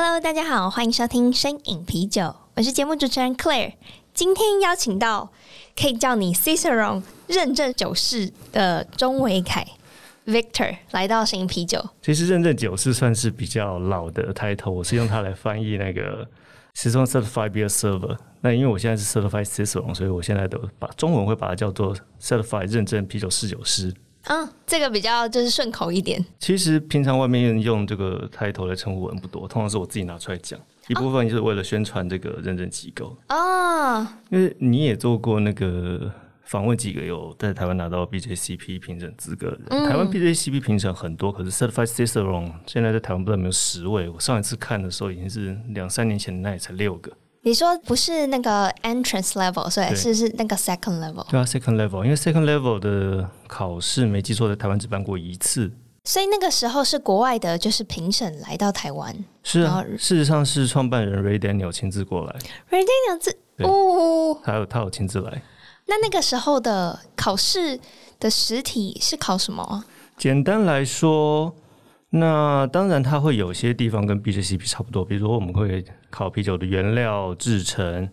Hello，大家好，欢迎收听声饮啤酒，我是节目主持人 Claire。今天邀请到可以叫你 Cicero 认证酒师的钟维凯 Victor 来到声饮啤酒。其实认证酒师算是比较老的 title，我是用它来翻译那个 Cicerone Certified Beer Server。那因为我现在是 Certified Cicero，所以我现在都把中文会把它叫做 Certified 认证啤酒试酒师。嗯，这个比较就是顺口一点。其实平常外面用这个 title 来称呼人不多，通常是我自己拿出来讲，一部分就是为了宣传这个认证机构。哦，因为你也做过那个访问几个有在台湾拿到 BJCP 评审资格的人，嗯、台湾 BJCP 评审很多，可是 Certified Cicerone 现在在台湾不知道有没有十位。我上一次看的时候已经是两三年前，那也才六个。你说不是那个 entrance level，所以是是那个 second level。对啊，second level，因为 second level 的考试没记错，在台湾只办过一次。所以那个时候是国外的，就是评审来到台湾。是啊，事实上是创办人 Ray Daniel 亲自过来。Ray Daniel 自哦，还有他有亲自来。那那个时候的考试的实体是考什么？简单来说。那当然，它会有些地方跟 BJCP 差不多，比如说我们会考啤酒的原料、制成、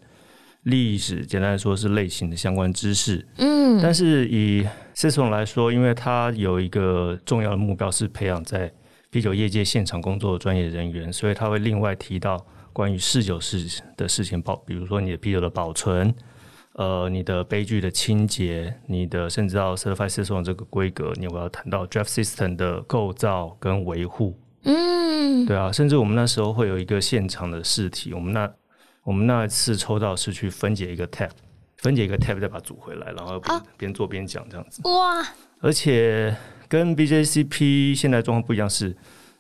历史，简单来说是类型的相关知识。嗯，但是以 Cicerone 来说，因为它有一个重要的目标是培养在啤酒业界现场工作的专业人员，所以他会另外提到关于试酒事的事情保，比如说你的啤酒的保存。呃，你的杯具的清洁，你的甚至到 Certified Cicerone 这个规格，你有没有谈到 Draft System 的构造跟维护？嗯，对啊，甚至我们那时候会有一个现场的试题，我们那我们那一次抽到是去分解一个 tap，分解一个 tap 再把它组回来，然后边、啊、边做边讲这样子。哇！而且跟 BJCP 现在状况不一样是。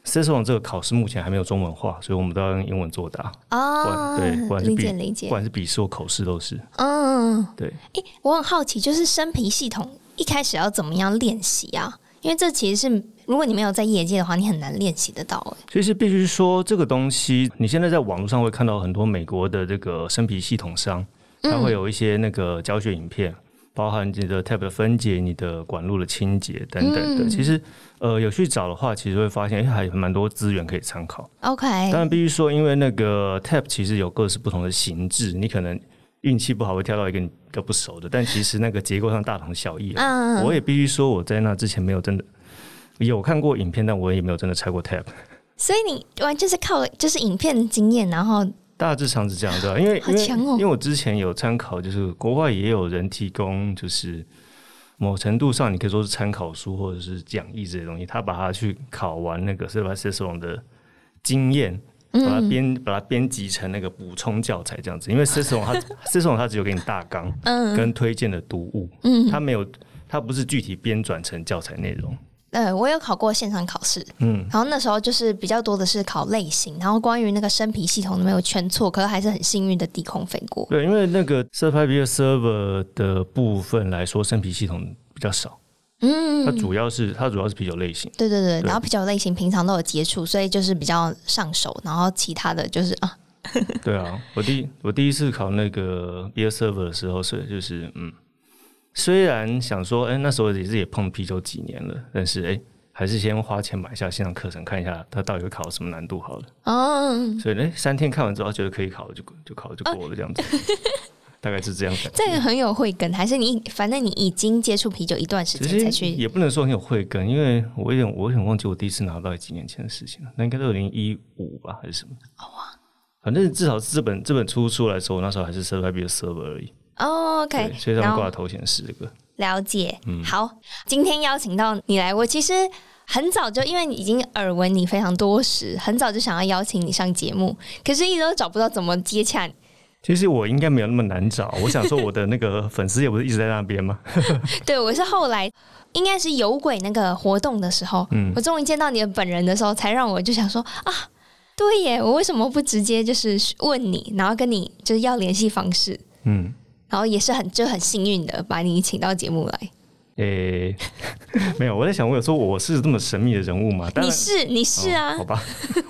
Cicerone 这个考试目前还没有中文化，所以我们都要用英文作答。哦，对，不管是笔，理解理解，不管是笔试或口试都是。嗯，对。哎、欸，我很好奇，就是生皮系统一开始要怎么样练习啊？因为这其实是如果你没有在业界的话，你很难练习得到。哎，其实必须说这个东西，你现在在网络上会看到很多美国的这个生皮系统商，它会有一些那个教学影片。嗯包含你的 tap 的分解、你的管路的清洁等等的，嗯、其实呃有去找的话，其实会发现哎，还有蛮多资源可以参考。OK，当然必须说，因为那个 tap 其实有各式不同的形制，你可能运气不好会跳到一个你都不熟的，但其实那个结构上大同小异。嗯，我也必须说，我在那之前没有真的有看过影片，但我也没有真的拆过 tap。所以你完全是靠就是影片经验，然后。大致上是这样，对吧？因为、哦、因为因为我之前有参考，就是国外也有人提供，就是某程度上你可以说是参考书或者是讲义这些东西，他把它去考完那个 Certified Cicerone 的经验，把它编把它编辑成那个补充教材这样子。因为 Cicerone 它 Cicerone 它只有给你大纲，嗯跟推荐的读物，嗯，它没有，它不是具体编转成教材内容。呃，我有考过现场考试，嗯，然后那时候就是比较多的是考类型，然后关于那个生皮系统没有全错，可是还是很幸运的低空飞过。对，因为那个 Certified Beer Server 的部分来说，生皮系统比较少，嗯，它主要是它主要是啤酒类型，对对对，对。然后啤酒类型平常都有接触，所以就是比较上手，然后其他的就是啊，对啊，我第我第一次考那个 Beer Server 的时候是就是嗯。虽然想说，哎、欸，那时候也是也碰啤酒几年了，但是哎、欸，还是先花钱买下线上课程，看一下它到底会考什么难度好了。哦，所以哎、欸，三天看完之后觉得可以考，就就考了就过了这样子，哦、大概是这样。这个很有慧根，还是你反正你已经接触啤酒一段时间才去？也不能说很有慧根，因为我有点我有点忘记我第一次拿到几年前的事情了，那应该是二零一五吧，还是什么？哇，反正至少是这本这本书出来的时候，我那时候还是 Certified Beer Server 而已。哦、oh，OK，所以他们挂的头衔是这个。了解，嗯，好，今天邀请到你来，我其实很早就因为你已经耳闻你非常多时，很早就想要邀请你上节目，可是一直都找不到怎么接洽。其实我应该没有那么难找，我想说我的那个 粉丝也不是一直在那边吗？对，我是后来应该是有鬼那个活动的时候，嗯，我终于见到你的本人的时候，才让我就想说啊。对耶，我为什么不直接就是问你，然后跟你就是要联系方式？嗯，然后也是很就很幸运的把你请到节目来。诶、欸，没有，我在想，我有说我是这么神秘的人物吗？你是，你是啊？哦、好吧，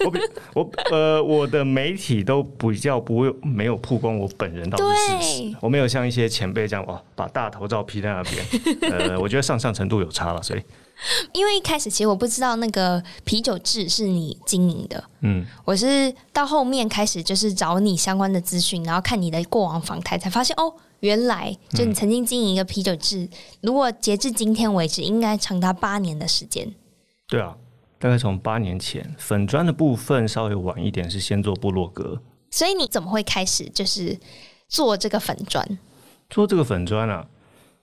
我比我呃，我的媒体都比较不会没有曝光我本人到底是谁，我没有像一些前辈这样哇，把大头照 P 在那边。呃，我觉得上上程度有差了，所以。因为一开始其实我不知道那个啤酒制是你经营的，嗯，我是到后面开始就是找你相关的资讯，然后看你的过往访谈，才发现哦，原来就你曾经经营一个啤酒制，嗯、如果截至今天为止，应该长达八年的时间。对啊，大概从八年前粉砖的部分稍微晚一点，是先做部落格。所以你怎么会开始就是做这个粉砖？做这个粉砖啊？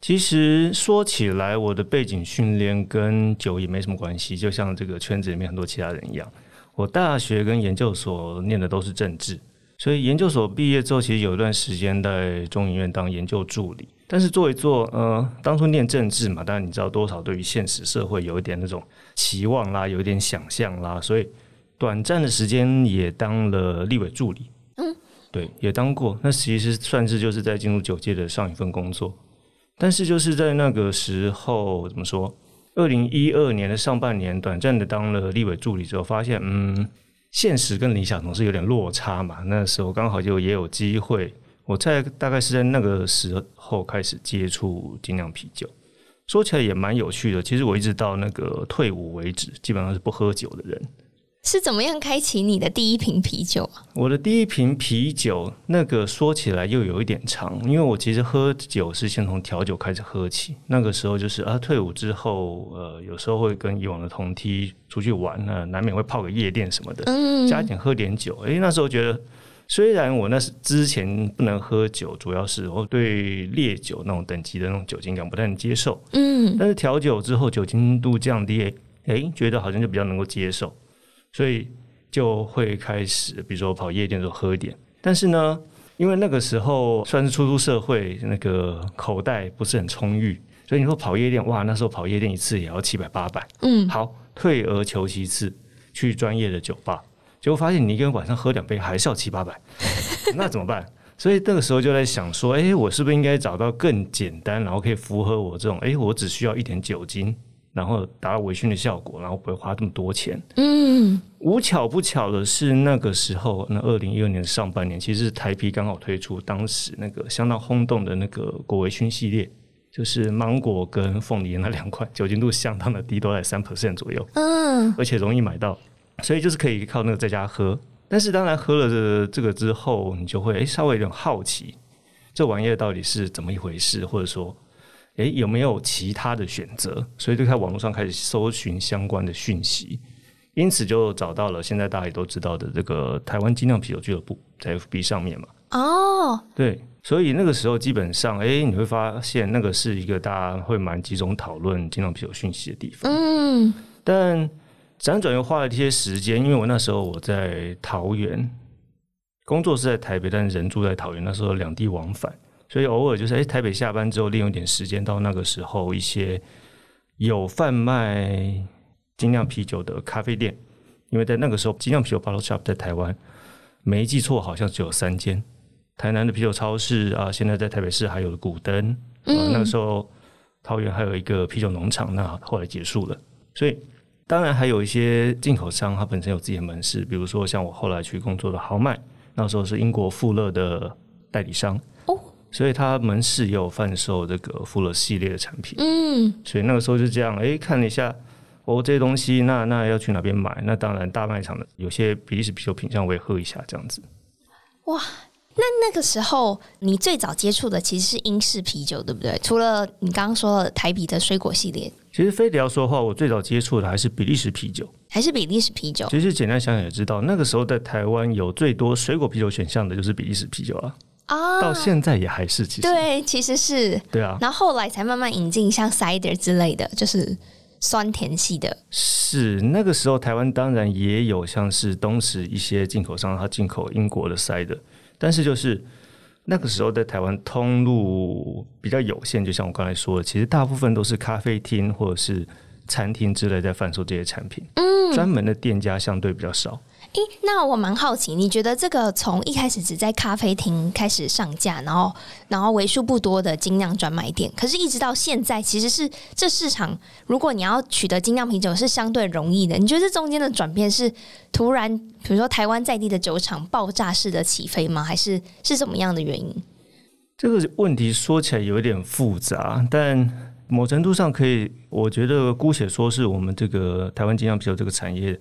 其实说起来，我的背景训练跟酒也没什么关系，就像这个圈子里面很多其他人一样。我大学跟研究所念的都是政治，所以研究所毕业之后，其实有一段时间在中研院当研究助理。但是做一做，呃，当初念政治嘛，当然你知道多少对于现实社会有一点那种期望啦，有一点想象啦，所以短暂的时间也当了立委助理。嗯，对，也当过。那其实算是就是在进入九届的上一份工作。但是就是在那个时候，怎么说？二零一二年的上半年，短暂的当了立委助理之后，发现，嗯，现实跟理想总是有点落差嘛。那时候刚好就也有机会，我在大概是在那个时候开始接触精酿啤酒。说起来也蛮有趣的，其实我一直到那个退伍为止，基本上是不喝酒的人。是怎么样开启你的第一瓶啤酒啊？我的第一瓶啤酒，那个说起来又有一点长，因为我其实喝酒是先从调酒开始喝起。那个时候就是啊，退伍之后，呃，有时候会跟以往的同梯出去玩，那难免会泡个夜店什么的，嗯，加点喝点酒。诶，那时候觉得，虽然我那是之前不能喝酒，主要是我对烈酒那种等级的那种酒精感不太能接受，嗯，但是调酒之后酒精度降低，诶，觉得好像就比较能够接受。所以就会开始，比如说跑夜店的时候喝一点。但是呢，因为那个时候算是初出社会，那个口袋不是很充裕，所以你说跑夜店，哇，那时候跑夜店一次也要七百八百。嗯，好，退而求其次，去专业的酒吧，结果发现你一个人晚上喝两杯还是要七八百，那怎么办？所以那个时候就在想说，哎，我是不是应该找到更简单，然后可以符合我这种，哎，我只需要一点酒精。然后达到微醺的效果，然后不会花这么多钱。嗯，无巧不巧的是，那个时候，那二零一二年的上半年，其实台啤刚好推出当时那个相当轰动的那个果微醺系列，就是芒果跟凤梨那两款，酒精度相当的低，都在三 percent 左右。嗯，而且容易买到，所以就是可以靠那个在家喝。但是当然喝了这这个之后，你就会诶稍微有点好奇，这玩意儿到底是怎么一回事，或者说。诶，有没有其他的选择？所以就在网络上开始搜寻相关的讯息，因此就找到了现在大家也都知道的这个台湾精酿啤酒俱乐部，在 FB 上面嘛。哦，对，所以那个时候基本上，诶，你会发现那个是一个大家会蛮集中讨论精酿啤酒讯息的地方。嗯，但辗转又花了一些时间，因为我那时候我在桃园，工作是在台北，但人住在桃园，那时候两地往返。所以偶尔就是，哎，台北下班之后利用一点时间到那个时候，一些有贩卖精酿啤酒的咖啡店，因为在那个时候精酿啤酒 bottle shop 在台湾没记错好像只有三间，台南的啤酒超市啊，现在在台北市还有古灯，嗯，那个时候桃园还有一个啤酒农场，那后来结束了。所以当然还有一些进口商，他本身有自己的门市，比如说像我后来去工作的豪迈，那时候是英国富勒的代理商。所以他门市也有贩售这个富勒系列的产品，嗯，所以那个时候就这样，哎，看了一下，哦，这些东西，那那要去哪边买？那当然大卖场的有些比利时啤酒品相我也喝一下，这样子。哇，那那个时候你最早接触的其实是英式啤酒，对不对？除了你刚刚说的台啤的水果系列，其实非得要说的话，我最早接触的还是比利时啤酒，还是比利时啤酒。其实简单想想也知道，那个时候在台湾有最多水果啤酒选项的就是比利时啤酒啊。啊，到现在也还是，其实。对，其实是。对啊，然后后来才慢慢引进像 cider 之类的，就是酸甜系的。是那个时候，台湾当然也有像是东石一些进口商，他进口英国的 cider，但是就是那个时候在台湾通路比较有限，就像我刚才说的，其实大部分都是咖啡厅或者是餐厅之类在贩售这些产品，嗯，专门的店家相对比较少。诶，那我蛮好奇，你觉得这个从一开始只在咖啡厅开始上架，然后然后为数不多的精酿专卖店，可是一直到现在，其实是这市场，如果你要取得精酿啤酒是相对容易的。你觉得这中间的转变是突然，比如说台湾在地的酒厂爆炸式的起飞吗？还是是什么样的原因？这个问题说起来有一点复杂，但某程度上可以，我觉得姑且说是我们这个台湾精酿啤酒这个产业。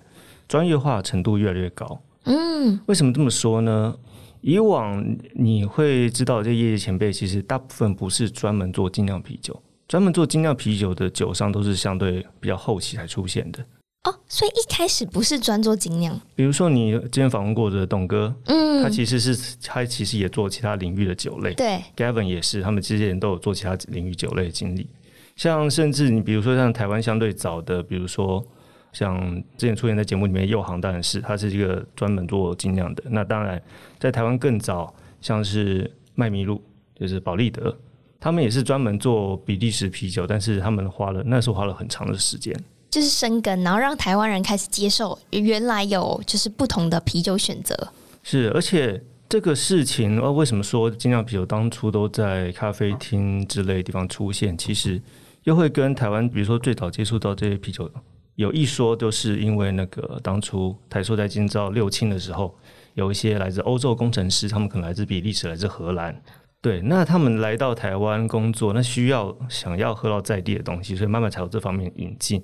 专业化程度越来越高。嗯，为什么这么说呢？以往你会知道，这业界前辈其实大部分不是专门做精酿啤酒，专门做精酿啤酒的酒商都是相对比较后期才出现的。哦，所以一开始不是专做精酿。比如说你之前访问过的董哥，嗯，他其实是他其实也做其他领域的酒类。对，Gavin 也是，他们这些人都有做其他领域酒类的经历。像甚至你比如说像台湾相对早的，比如说。像之前出现在节目里面，右航当然是，他是一个专门做精酿的。那当然，在台湾更早，像是麦咪露，就是保利德，他们也是专门做比利时啤酒，但是他们花了那时候花了很长的时间，就是生根，然后让台湾人开始接受原来有就是不同的啤酒选择。是，而且这个事情，呃，为什么说精酿啤酒当初都在咖啡厅之类的地方出现？其实又会跟台湾，比如说最早接触到这些啤酒。有一说，就是因为那个当初台塑在建造六轻的时候，有一些来自欧洲工程师，他们可能来自比利时，来自荷兰，对，那他们来到台湾工作，那需要想要喝到在地的东西，所以慢慢才有这方面引进。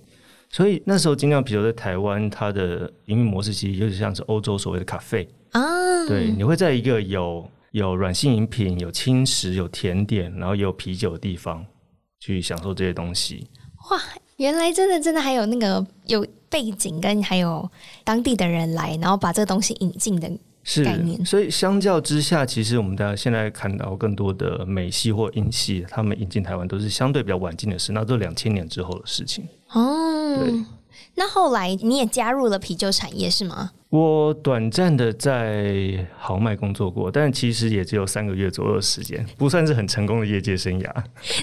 所以那时候精酿啤酒在台湾，它的营运模式其实有点像是欧洲所谓的咖啡啊，对，你会在一个有有软性饮品、有轻食、有甜点，然后也有啤酒的地方去享受这些东西。哇！原来真的真的还有那个有背景跟还有当地的人来，然后把这个东西引进的概念。所以相较之下，其实我们大家现在看到更多的美系或英系，他们引进台湾都是相对比较晚近的事，那都两千年之后的事情。哦，对。那后来你也加入了啤酒产业是吗？我短暂的在豪迈工作过，但其实也只有三个月左右的时间，不算是很成功的业界生涯。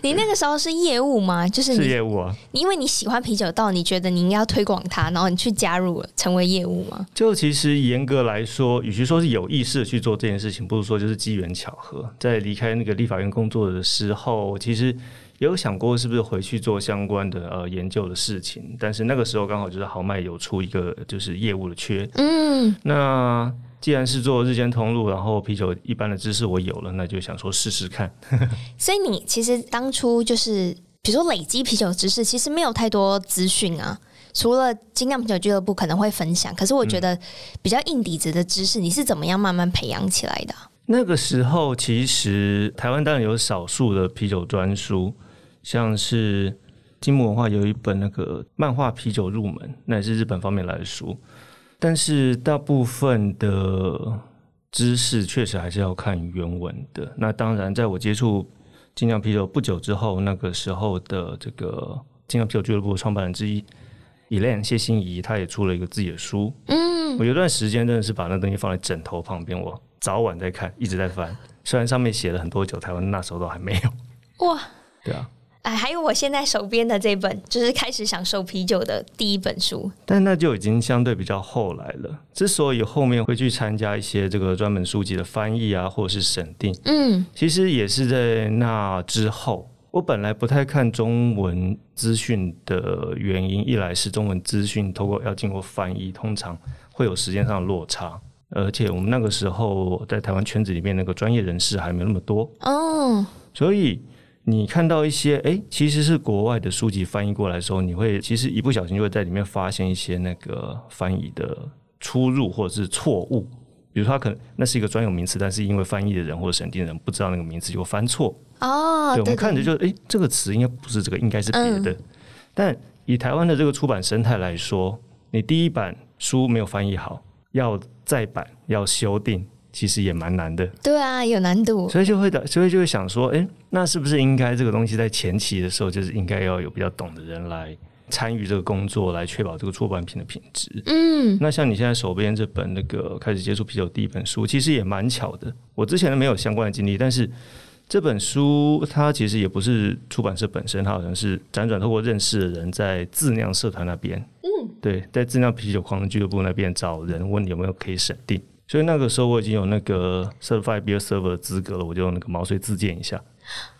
你那个时候是业务吗？就是你是业务啊。因为你喜欢啤酒到你觉得你应该要推广它，然后你去加入了成为业务吗？就其实严格来说，与其说是有意识的去做这件事情，不如说就是机缘巧合。在离开那个立法院工作的时候，其实。有想过是不是回去做相关的呃研究的事情，但是那个时候刚好就是豪迈有出一个就是业务的缺，嗯，那既然是做日间通路，然后啤酒一般的知识我有了，那就想说试试看。所以你其实当初就是比如说累积啤酒知识，其实没有太多资讯啊，除了精酿啤酒俱乐部可能会分享，可是我觉得比较硬底子的知识，你是怎么样慢慢培养起来的？那个时候其实台湾当然有少数的啤酒专书。像是金木文化有一本那个漫画啤酒入门，那也是日本方面来的书，但是大部分的知识确实还是要看原文的。那当然，在我接触精酿啤酒不久之后，那个时候的这个精酿啤酒俱乐部创办人之一 Elaine 谢欣怡，他也出了一个自己的书。嗯，我有段时间真的是把那东西放在枕头旁边，我早晚在看，一直在翻。虽然上面写了很多酒，台湾那时候都还没有。哇，对啊。哎，还有我现在手边的这本，就是开始享受啤酒的第一本书。但那就已经相对比较后来了。之所以后面会去参加一些这个专门书籍的翻译啊，或者是审定，嗯，其实也是在那之后。我本来不太看中文资讯的原因，一来是中文资讯透过要经过翻译，通常会有时间上的落差，而且我们那个时候在台湾圈子里面那个专业人士还没那么多哦，所以。你看到一些哎，其实是国外的书籍翻译过来的时候，你会其实一不小心就会在里面发现一些那个翻译的出入或者是错误。比如说，他可能那是一个专有名词，但是因为翻译的人或者审定的人不知道那个名词，就翻错。哦，对，我们看着就哎，这个词应该不是这个，应该是别的。嗯。但以台湾的这个出版生态来说，你第一版书没有翻译好，要再版要修订。其实也蛮难的，对啊，有难度，所以就会的，所以就会想说，哎，那是不是应该这个东西在前期的时候，就是应该要有比较懂的人来参与这个工作，来确保这个出版品的品质。嗯，那像你现在手边这本那个开始接触啤酒第一本书，其实也蛮巧的。我之前都没有相关的经历，但是这本书它其实也不是出版社本身，它好像是辗转透过认识的人在自酿社团那边。对，在质量啤酒狂人俱乐部那边找人问你有没有可以审定。所以那个时候我已经有那个 Certified Beer Server 的资格了，我就那个毛遂自荐一下。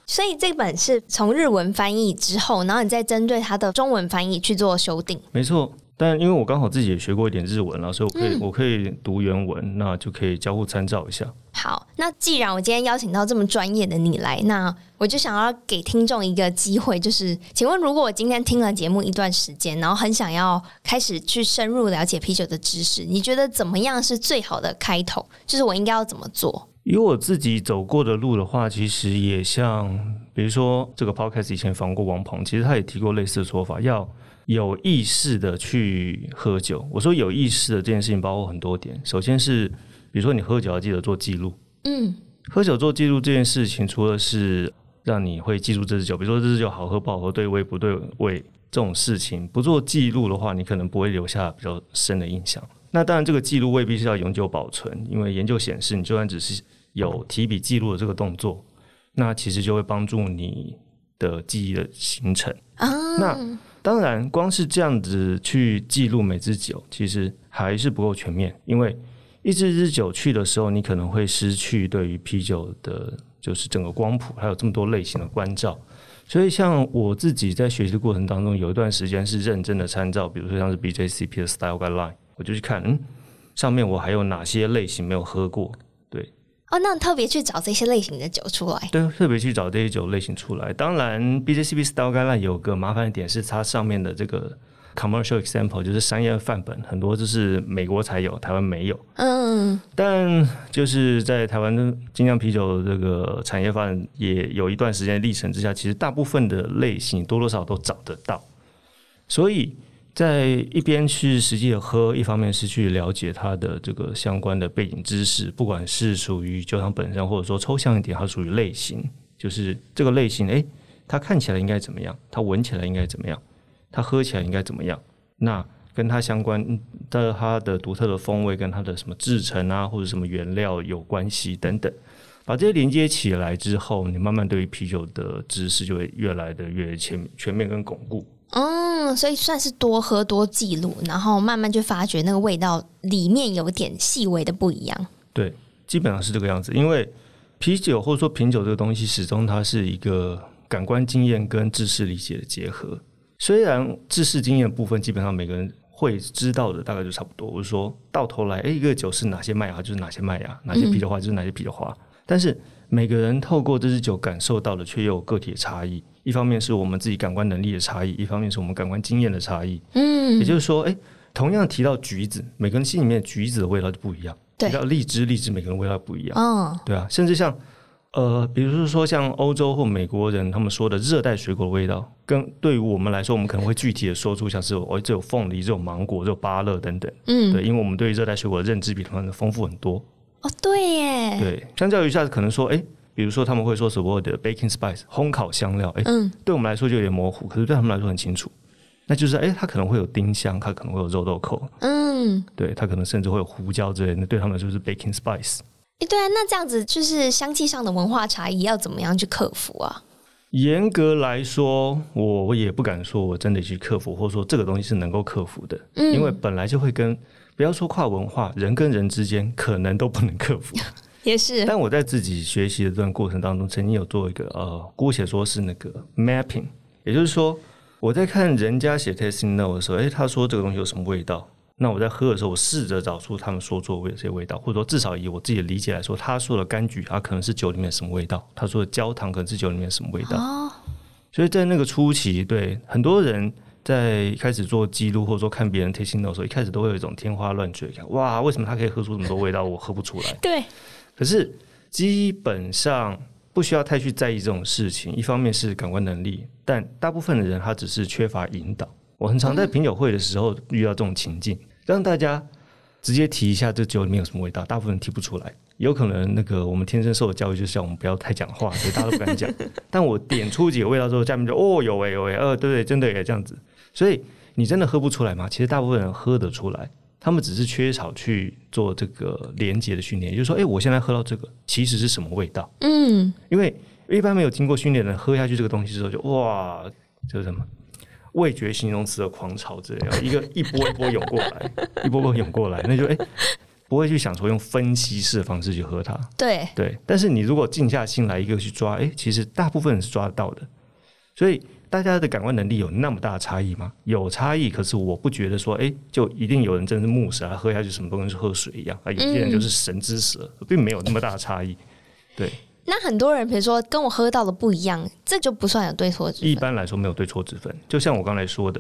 所以这本是从日文翻译之后，然后你再针对它的中文翻译去做修订。没错，但因为我刚好自己也学过一点日文了，所以我可以、嗯、我可以读原文，那就可以交互参照一下。好，那既然我今天邀请到这么专业的你来，那我就想要给听众一个机会，就是请问，如果我今天听了节目一段时间，然后很想要开始去深入了解啤酒的知识，你觉得怎么样是最好的开头？就是我应该要怎么做？以我自己走过的路的话，其实也像，比如说这个 podcast 以前访过王鹏，其实他也提过类似的说法，要有意识的去喝酒。我说有意识的这件事情包括很多点，首先是比如说你喝酒要记得做记录，嗯，喝酒做记录这件事情，除了是让你会记住这支酒，比如说这支酒好喝不好喝，对胃不对胃这种事情，不做记录的话，你可能不会留下比较深的印象。那当然，这个记录未必是要永久保存，因为研究显示，你就算只是有提笔记录的这个动作，那其实就会帮助你的记忆的形成。啊，那当然，光是这样子去记录每支酒，其实还是不够全面，因为一支支酒去的时候，你可能会失去对于啤酒的，就是整个光谱，还有这么多类型的关照。所以，像我自己在学习的过程当中，有一段时间是认真的参照，比如说像是 BJCP 的 Style Guideline，我就去看，嗯，上面我还有哪些类型没有喝过。哦，那特别去找这些类型的酒出来，对，特别去找这些酒类型出来。当然，BJCP Style Guideline 有个麻烦的点是，它上面的这个 commercial example 就是商业范本，很多就是美国才有，台湾没有。嗯，但就是在台湾的精酿啤酒这个产业发展也有一段时间历程之下，其实大部分的类型多多少少都找得到，所以。在一边去实际的喝，一方面是去了解它的这个相关的背景知识，不管是属于酒厂本身，或者说抽象一点，它属于类型，就是这个类型，诶，它看起来应该怎么样？它闻起来应该怎么样？它喝起来应该怎么样？那跟它相关的它的独特的风味，跟它的什么制成啊，或者什么原料有关系等等，把这些连接起来之后，你慢慢对于啤酒的知识就会越来的越全全面跟巩固。嗯，所以算是多喝多记录，然后慢慢就发觉那个味道里面有点细微的不一样。对，基本上是这个样子。因为啤酒或者说品酒这个东西，始终它是一个感官经验跟知识理解的结合。虽然知识经验部分基本上每个人会知道的大概就差不多，我是说到头来，哎，一个酒是哪些麦芽就是哪些麦芽，哪些啤酒花就是哪些啤酒花。嗯、但是每个人透过这支酒感受到的，却又有个体的差异。一方面是我们自己感官能力的差异，一方面是我们感官经验的差异。嗯，也就是说，哎、欸，同样提到橘子，每个人心里面橘子的味道就不一样。对，提到荔枝，荔枝每个人味道不一样。嗯，对啊，甚至像呃，比如说像欧洲或美国人他们说的热带水果的味道，跟对于我们来说，我们可能会具体的说出像是哦，这有凤梨，这有芒果，这有芭乐等等。嗯，对，因为我们对热带水果的认知比他们丰富很多。哦，对耶。对，相较于下，可能说，哎、欸。比如说他们会说所谓的 baking spice 烘烤香料，哎、欸，嗯，对我们来说就有点模糊，可是对他们来说很清楚。那就是哎、欸，它可能会有丁香，它可能会有肉豆蔻，嗯，对，它可能甚至会有胡椒之类的，对他们来说是 baking spice。哎、欸，对啊，那这样子就是香气上的文化差异要怎么样去克服啊？严格来说，我也不敢说我真的去克服，或者说这个东西是能够克服的，嗯，因为本来就会跟不要说跨文化，人跟人之间可能都不能克服。也是，但我在自己学习的这段过程当中，曾经有做一个呃，姑且说是那个 mapping，也就是说，我在看人家写 tasting note 的时候，诶，他说这个东西有什么味道？那我在喝的时候，我试着找出他们说出的这些味道，或者说至少以我自己的理解来说，他说的柑橘它可能是酒里面什么味道？他说的焦糖可能是酒里面什么味道？哦，所以在那个初期，对很多人在开始做记录或者说看别人 tasting note 的时候，一开始都会有一种天花乱坠感，哇，为什么他可以喝出这么多味道，我喝不出来？对。可是基本上不需要太去在意这种事情。一方面是感官能力，但大部分的人他只是缺乏引导。我很常在品酒会的时候遇到这种情境，让大家直接提一下这酒里面有什么味道，大部分人提不出来。有可能那个我们天生受的教育就是要我们不要太讲话，所以大家都不敢讲。但我点出几个味道之后，下面就哦有诶有诶，呃对对，真的也这样子。所以你真的喝不出来吗？其实大部分人喝得出来。他们只是缺少去做这个连接的训练，也就是说，哎、欸，我现在喝到这个其实是什么味道？嗯，因为一般没有经过训练的人喝下去这个东西之后就，就哇，这是什么？味觉形容词的狂潮这样，一个一波一波涌过来，一波波涌过来，那就哎、欸，不会去想说用分析式的方式去喝它。对对，但是你如果静下心来，一个去抓，哎、欸，其实大部分人是抓得到的。所以大家的感官能力有那么大的差异吗？有差异，可是我不觉得说，哎、欸，就一定有人真是木蛇啊，喝下去什么都跟是喝水一样啊，有些人就是神之舌，嗯、并没有那么大的差异。对。那很多人，比如说跟我喝到的不一样，这就不算有对错之分。一般来说没有对错之分，就像我刚才说的，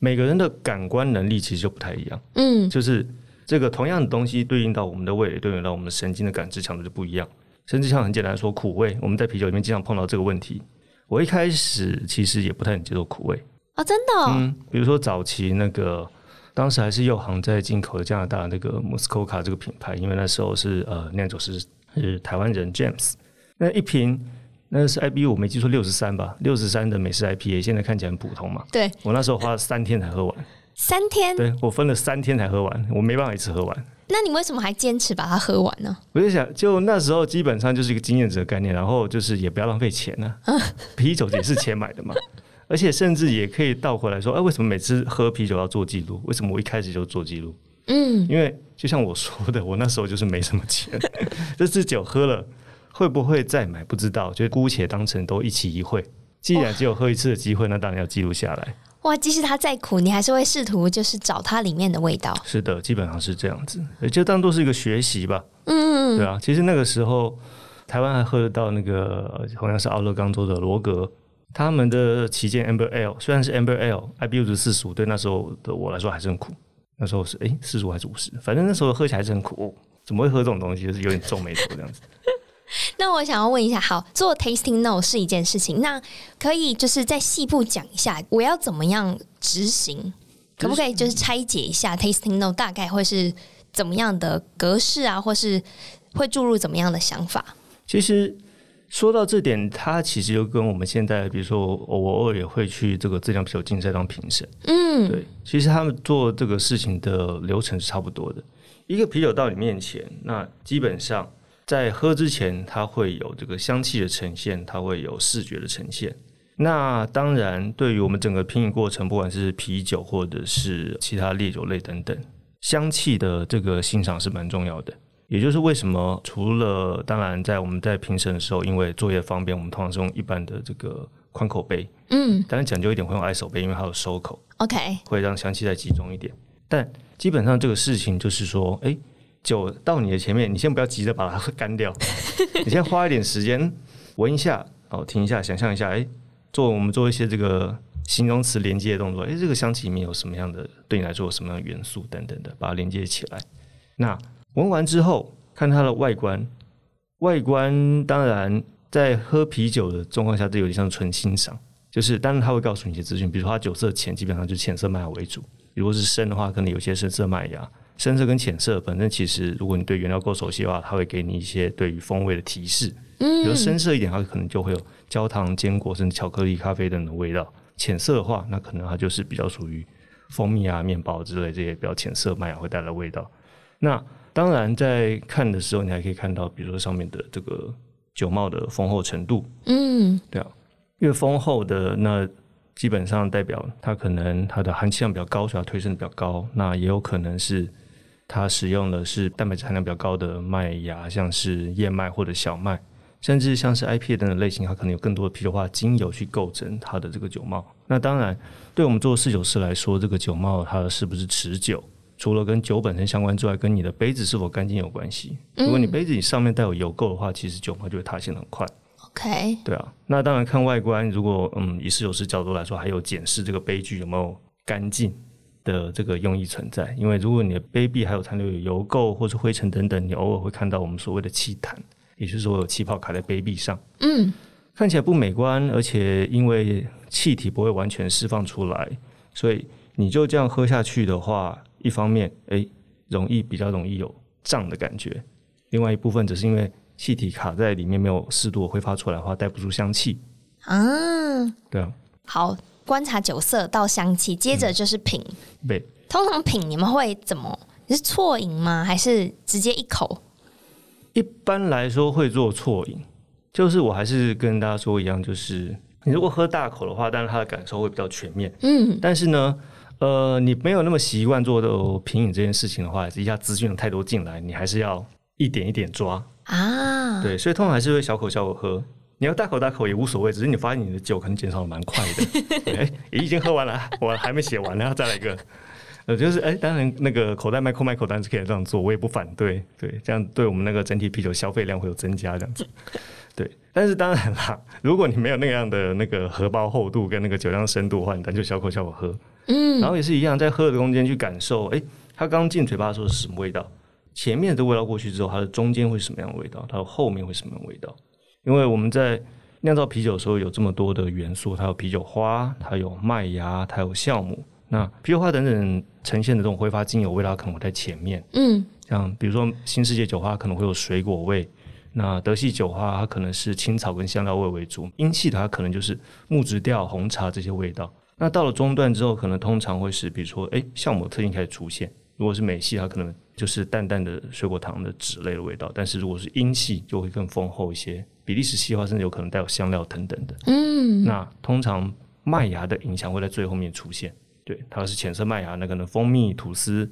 每个人的感官能力其实就不太一样。嗯，就是这个同样的东西对应到我们的味蕾，对应到我们的神经的感知强度就不一样。甚至像很简单说苦味，我们在啤酒里面经常碰到这个问题。我一开始其实也不太能接受苦味啊、哦，真的、哦。嗯，比如说早期那个，当时还是右航在进口的加拿大那个 Muskoka 这个品牌，因为那时候是呃酿酒师是台湾人 James。那一瓶，那是 IBU，我没记错，六十三吧，六十三的美式 IPA，现在看起来很普通嘛。对，我那时候花了三天才喝完。三天？对，我分了三天才喝完，我没办法一次喝完。那你为什么还坚持把它喝完呢？我就想，就那时候基本上就是一个经验值的概念，然后就是也不要浪费钱呢、啊。啤酒也是钱买的嘛，而且甚至也可以倒回来说，哎，为什么每次喝啤酒要做记录？为什么我一开始就做记录？嗯，因为就像我说的，我那时候就是没什么钱，这次酒喝了。会不会再买？不知道，就姑且当成都一期一会。既然只有喝一次的机会，那当然要记录下来。哇，即使它再苦，你还是会试图就是找它里面的味道。是的，基本上是这样子，就当做是一个学习吧。嗯，对啊。其实那个时候，台湾还喝得到那个同样是奥勒冈州的罗格，他们的旗舰 Amber Ale，虽然是 Amber Ale，IBU 值四十五，对那时候的我来说还是很苦。那时候是哎四十五还是五十？反正那时候喝起来还是很苦。哦，怎么会喝这种东西？就是有点皱眉头这样子。那我想要问一下，好，做 tasting note 是一件事情，那可以就是再细部讲一下，我要怎么样执行？可不可以就是拆解一下 tasting note 大概会是怎么样的格式啊，或是会注入怎么样的想法？其实说到这点，它其实就跟我们现在，比如说我偶尔也会去这个质量啤酒竞赛当评审，嗯，对，其实他们做这个事情的流程是差不多的。一个啤酒到你面前，那基本上。在喝之前，它会有这个香气的呈现，它会有视觉的呈现。那当然，对于我们整个品饮过程，不管是啤酒或者是其他烈酒类等等，香气的这个欣赏是蛮重要的。也就是为什么，除了当然在我们在评审的时候，因为作业方便，我们通常是用一般的这个宽口杯，嗯，当然讲究一点会用 ISO 杯，因为它有收口，OK，会让香气再集中一点。但基本上这个事情就是说，哎。酒到你的前面，你先不要急着把它干掉，你先花一点时间闻一下，哦，停一下，想象一下，哎，做我们做一些这个形容词连接的动作，哎，这个香气里面有什么样的，对你来说有什么样的元素等等的，把它连接起来。那闻完之后，看它的外观，外观当然在喝啤酒的状况下，这有点像纯欣赏，就是当然它会告诉你一些资讯，比如说它酒色浅，基本上就浅色麦芽为主；如果是深的话，可能有些深色麦芽。深色跟浅色，本身其实如果你对原料够熟悉的话，它会给你一些对于风味的提示。嗯，比如深色一点，它可能就会有焦糖、坚果甚至巧克力、咖啡等的味道；浅色的话，那可能它就是比较属于蜂蜜啊、面包之类这些比较浅色麦芽会带来的味道。那当然，在看的时候，你还可以看到，比如说上面的这个酒帽的丰厚程度。嗯，对啊，越丰厚的那。基本上代表它可能它的含气量比较高，所以它推升的比较高。那也有可能是它使用的是蛋白质含量比较高的麦芽，像是燕麦或者小麦，甚至像是 IPA 等等类型，它可能有更多的啤酒花精油去构成它的这个酒帽。那当然，对我们做侍酒师来说，这个酒帽它是不是持久，除了跟酒本身相关之外，跟你的杯子是否干净有关系。如果你杯子里上面带有油垢的话，其实酒帽就会塌陷得很快。OK，对啊，那当然看外观，如果嗯以侍酒师角度来说，还有检视这个杯具有没有干净的这个用意存在。因为如果你的杯壁还有残留有油垢或是灰尘等等，你偶尔会看到我们所谓的气坛，也就是说有气泡卡在杯壁上，嗯，看起来不美观，而且因为气体不会完全释放出来，所以你就这样喝下去的话，一方面哎容易比较容易有胀的感觉，另外一部分只是因为。气体卡在里面没有适度挥发出来的话，带不出香气嗯。对啊。好，观察酒色到香气，接着就是品。对、嗯。通常品你们会怎么？你是啜饮吗？还是直接一口？一般来说会做啜饮，就是我还是跟大家说一样，就是你如果喝大口的话，但是它的感受会比较全面。嗯，但是呢，呃，你没有那么习惯做的品饮这件事情的话，一下资讯太多进来，你还是要一点一点抓啊。对，所以通常还是会小口小口喝。你要大口大口也无所谓，只是你发现你的酒可能减少的蛮快的。哎、欸，已经喝完了，我还没写完，然后再来一个。呃，就是哎、欸，当然那个口袋卖口卖口单是可以这样做，我也不反对。对，这样对我们那个整体啤酒消费量会有增加，这样子。对，但是当然啦，如果你没有那样的那个荷包厚度跟那个酒量深度的话，你就小口小口喝。嗯，然后也是一样，在喝的空间去感受，哎、欸，它刚进嘴巴的时候是什么味道？前面的味道过去之后，它的中间会是什么样的味道？它的后面会什么样的味道？因为我们在酿造啤酒的时候有这么多的元素，它有啤酒花，它有麦芽，它有酵母。那啤酒花等等呈现的这种挥发精油味道可能会在前面。嗯，像比如说新世界酒花可能会有水果味，那德系酒花它可能是青草跟香料味为主，英系的它可能就是木质调、红茶这些味道。那到了中段之后，可能通常会是比如说哎酵母特性开始出现。如果是美系，它可能就是淡淡的水果糖的脂类的味道，但是如果是英系，就会更丰厚一些。比利时系的话，甚至有可能带有香料等等的。嗯，那通常麦芽的影响会在最后面出现。对，它是浅色麦芽，那可能蜂蜜、吐司；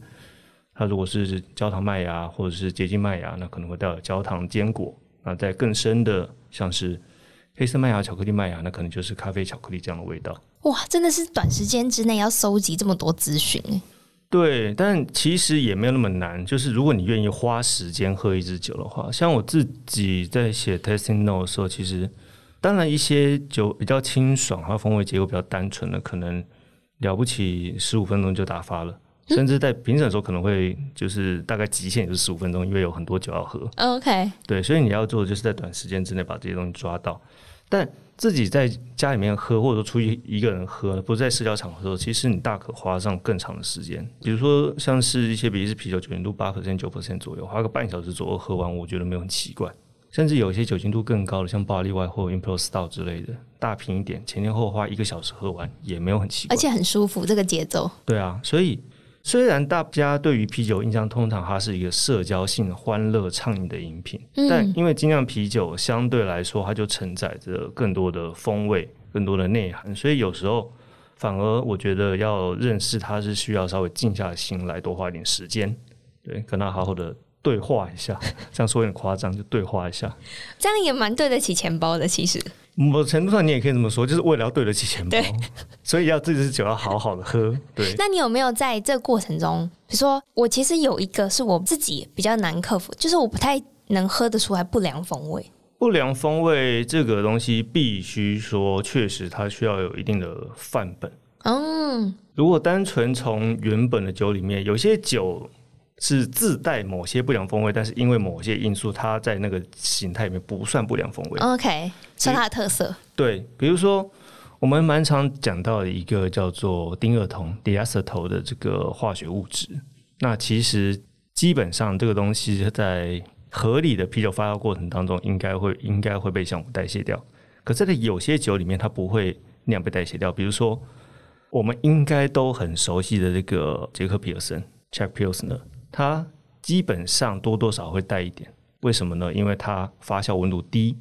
它如果是焦糖麦芽或者是结晶麦芽，那可能会带有焦糖、坚果。那在更深的，像是黑色麦芽、巧克力麦芽，那可能就是咖啡、巧克力这样的味道。哇，真的是短时间之内要搜集这么多资讯。对，但其实也没有那么难。就是如果你愿意花时间喝一支酒的话，像我自己在写 testing note 的时候，其实当然一些酒比较清爽，它风味结构比较单纯的，可能了不起十五分钟就打发了。甚至在评审的时候，可能会就是大概极限也是十五分钟，因为有很多酒要喝。OK，对，所以你要做的就是在短时间之内把这些东西抓到，但。自己在家里面喝，或者说出去一个人喝，不是在社交场合的时候，其实你大可花上更长的时间。比如说，像是一些比利时啤酒，酒精度八 percent、九 percent 左右，花个半小时左右喝完，我觉得没有很奇怪。甚至有一些酒精度更高的，像巴黎外或 Imperial Stout 之类的，大瓶一点，前前后后花一个小时喝完，也没有很奇怪，而且很舒服，这个节奏。对啊，所以。虽然大家对于啤酒印象通常它是一个社交性、欢乐、畅饮的饮品，嗯，但因为精酿啤酒相对来说它就承载着更多的风味、更多的内涵，所以有时候反而我觉得要认识它是需要稍微静下心来，多花一点时间，对，跟他好好的对话一下。这样说有点夸张，就对话一下，这样也蛮对得起钱包的，其实。某程度上，你也可以这么说，就是为了要对得起钱包，对，所以要这支酒要好好的喝。对，那你有没有在这过程中，比如说我其实有一个是我自己比较难克服，就是我不太能喝得出来不良风味。不良风味这个东西，必须说，确实它需要有一定的范本。嗯，如果单纯从原本的酒里面，有些酒。是自带某些不良风味，但是因为某些因素，它在那个形态里面不算不良风味。OK，是它的特色。对，比如说我们蛮常讲到的一个叫做丁二酮 （diacetol） 的这个化学物质。那其实基本上这个东西在合理的啤酒发酵过程当中，应该会应该会被酵母代谢掉。可是，在有些酒里面，它不会那样被代谢掉。比如说，我们应该都很熟悉的这个杰克皮尔森 （Jack Pilsner）。它基本上多多少会带一点，为什么呢？因为它发酵温度低，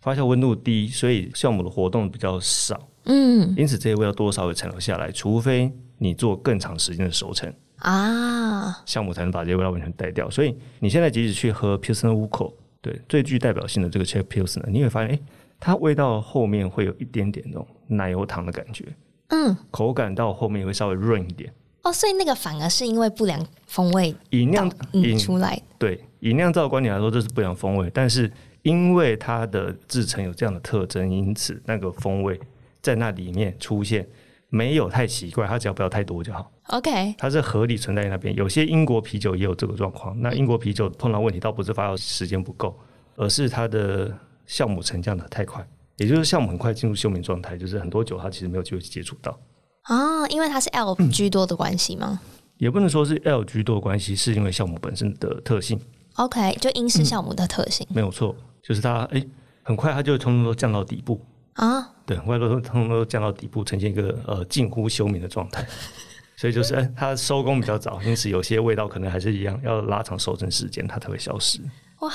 发酵温度低，所以酵母的活动比较少，嗯，因此这些味道多少会残留下来，除非你做更长时间的熟成。啊，酵母才能把这些味道完全带掉。所以你现在即使去喝 Pilsner Urquell，对，最具代表性的这个 Czech Pilsner，你会发现，诶，它味道后面会有一点点那种奶油糖的感觉，嗯，口感到后面会稍微润一点。哦，所以那个反而是因为不良风味以酿引出来。对，以酿造观点来说，这是不良风味。但是因为它的制成有这样的特征，因此那个风味在那里面出现没有太奇怪，它只要不要太多就好。OK，它是合理存在在那边。有些英国啤酒也有这个状况。那英国啤酒碰到问题倒不是发酵时间不够，而是它的酵母沉降的太快，也就是酵母很快进入休眠状态，就是很多酒它其实没有机会接触到。啊，因为它是 L 居多的关系吗？也不能说是 L 居多的关系，是因为酵母本身的特性。OK，就英式酵母的特性。嗯、没有错，就是它哎、欸，很快它就通通都降到底部啊。对，很快都通通都降到底部，呈现一个呃近乎休眠的状态。所以就是哎、欸，它收工比较早，因此有些味道可能还是一样，要拉长收成时间，它才会消失。哇，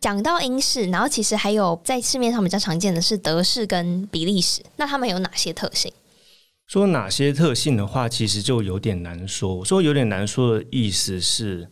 讲到英式，然后其实还有在市面上比较常见的是德式跟比利时，那它们有哪些特性？说哪些特性的话，其实就有点难说。说有点难说的意思是，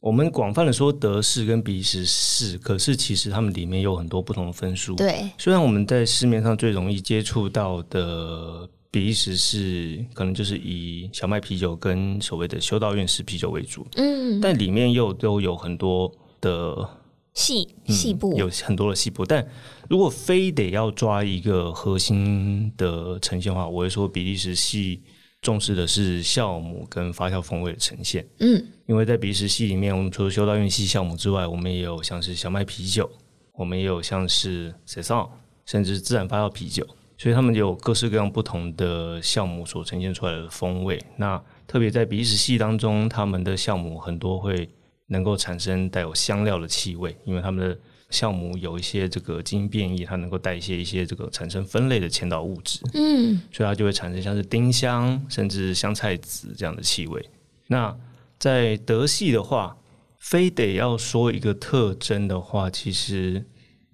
我们广泛的说德式跟比利时式，可是其实它们里面有很多不同的分数。对，虽然我们在市面上最容易接触到的比利时式，可能就是以小麦啤酒跟所谓的修道院式啤酒为主，嗯，但里面又都有很多的。细细部、嗯、有很多的细部，但如果非得要抓一个核心的呈现的话，我会说比利时系重视的是酵母跟发酵风味的呈现。嗯，因为在比利时系里面，我们除了修道院系酵母之外，我们也有像是小麦啤酒，我们也有像是 Saison，甚至自然发酵啤酒，所以他们有各式各样不同的酵母所呈现出来的风味。那特别在比利时系当中，他们的酵母很多会。能够产生带有香料的气味，因为他们的酵母有一些这个基因变异，它能够代谢一些这个产生酚类的前导物质，嗯，所以它就会产生像是丁香甚至香菜籽这样的气味。那在德系的话，非得要说一个特征的话，其实